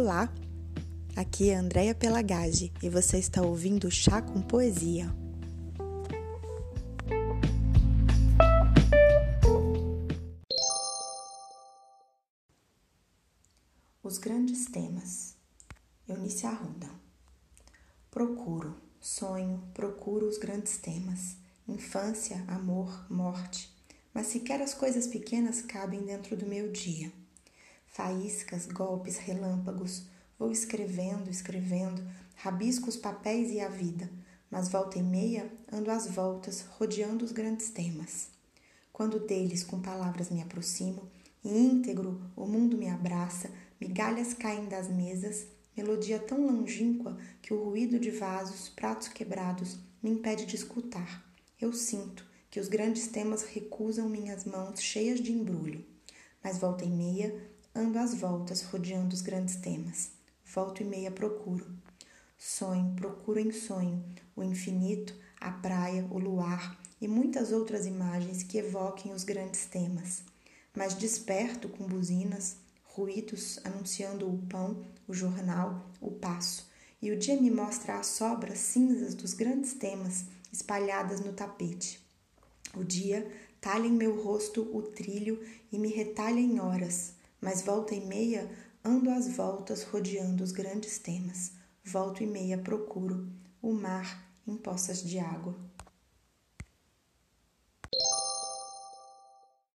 Olá! Aqui é Andréia Pelagage e você está ouvindo Chá com Poesia. Os grandes temas. Eunice Arruda. Procuro, sonho, procuro os grandes temas. Infância, amor, morte. Mas sequer as coisas pequenas cabem dentro do meu dia. Faíscas, golpes, relâmpagos. Vou escrevendo, escrevendo, rabisco os papéis e a vida, mas volta e meia ando às voltas, rodeando os grandes temas. Quando deles com palavras me aproximo, e íntegro o mundo me abraça, migalhas caem das mesas, melodia tão longínqua que o ruído de vasos, pratos quebrados, me impede de escutar. Eu sinto que os grandes temas recusam minhas mãos cheias de embrulho, mas volta e meia Ando às voltas, rodeando os grandes temas. Volto e meia procuro. Sonho, procuro em sonho o infinito, a praia, o luar e muitas outras imagens que evoquem os grandes temas. Mas desperto com buzinas, ruídos anunciando o pão, o jornal, o passo, e o dia me mostra as sobras cinzas dos grandes temas espalhadas no tapete. O dia talha em meu rosto o trilho e me retalha em horas, mas volta e meia ando às voltas rodeando os grandes temas. Volto e meia procuro o mar em poças de água.